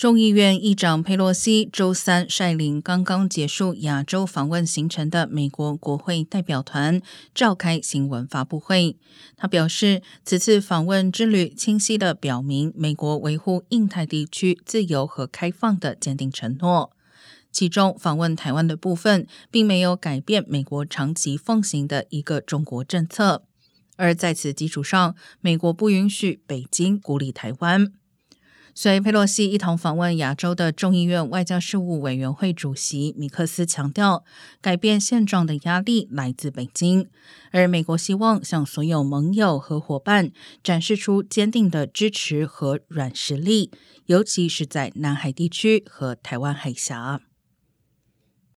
众议院议长佩洛西周三率领刚刚结束亚洲访问行程的美国国会代表团召开新闻发布会。他表示，此次访问之旅清晰地表明美国维护印太地区自由和开放的坚定承诺。其中，访问台湾的部分并没有改变美国长期奉行的一个中国政策，而在此基础上，美国不允许北京孤立台湾。随佩洛西一同访问亚洲的众议院外交事务委员会主席米克斯强调，改变现状的压力来自北京，而美国希望向所有盟友和伙伴展示出坚定的支持和软实力，尤其是在南海地区和台湾海峡。